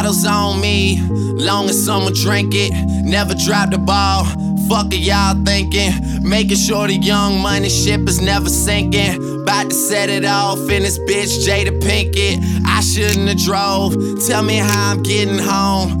Bottles on me, long as someone drink it. Never drop the ball. Fuck it, y'all thinking. Making sure the young money ship is never sinking. About to set it off in this bitch, Jada Pinkett. I shouldn't have drove. Tell me how I'm getting home.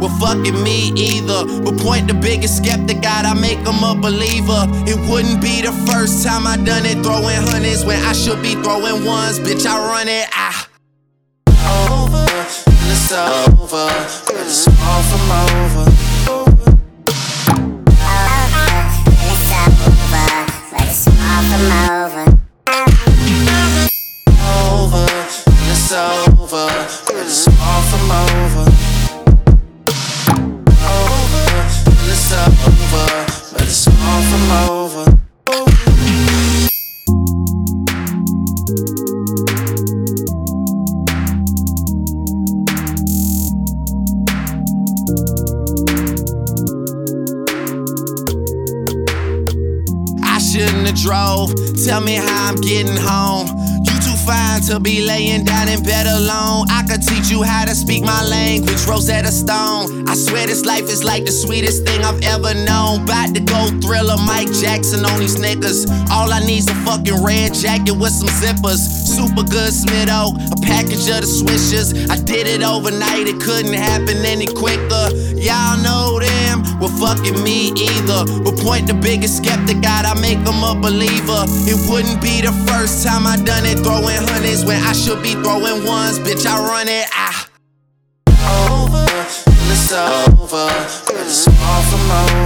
well fucking me either. But point the biggest skeptic out, I make a believer. It wouldn't be the first time I done it, throwing hundreds when I should be throwing ones. Bitch, I run it, ah. Over, it's over, it's far from over. Over, it's far from. Over, I shouldn't have drove. Tell me how I'm getting home. Fine to be laying down in bed alone. I could teach you how to speak my language, Rosetta Stone. I swear this life is like the sweetest thing I've ever known. About to go thriller Mike Jackson on these niggas. All I need's a fucking red jacket with some zippers. Super good Smitto, a package of the swishers. I did it overnight, it couldn't happen any quicker. Y'all know them, well fucking me either. But point the biggest skeptic out, I make them a believer. It wouldn't be the first time I done it, throwing hundreds when I should be throwing ones. Bitch, I run it, ah. Over, it's over, it's far from over.